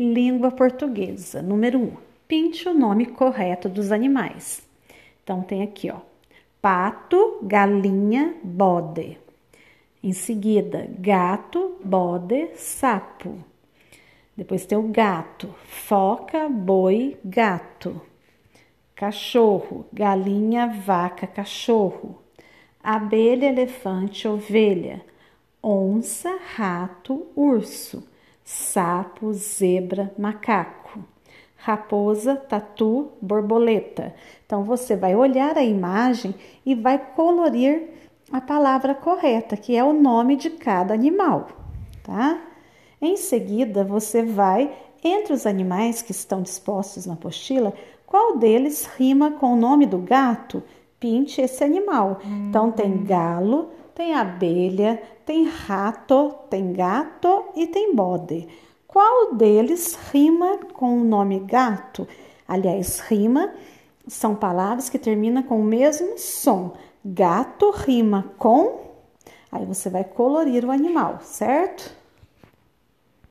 Língua portuguesa. Número 1. Um, pinte o nome correto dos animais. Então, tem aqui, ó. Pato, galinha, bode. Em seguida, gato, bode, sapo. Depois tem o gato, foca, boi, gato. Cachorro, galinha, vaca, cachorro. Abelha, elefante, ovelha. Onça, rato, urso sapo, zebra, macaco, raposa, tatu, borboleta. Então você vai olhar a imagem e vai colorir a palavra correta, que é o nome de cada animal, tá? Em seguida, você vai entre os animais que estão dispostos na apostila, qual deles rima com o nome do gato? Pinte esse animal. Então tem galo, tem abelha, tem rato, tem gato e tem bode. Qual deles rima com o nome gato? Aliás, rima são palavras que terminam com o mesmo som. Gato rima com. Aí você vai colorir o animal, certo?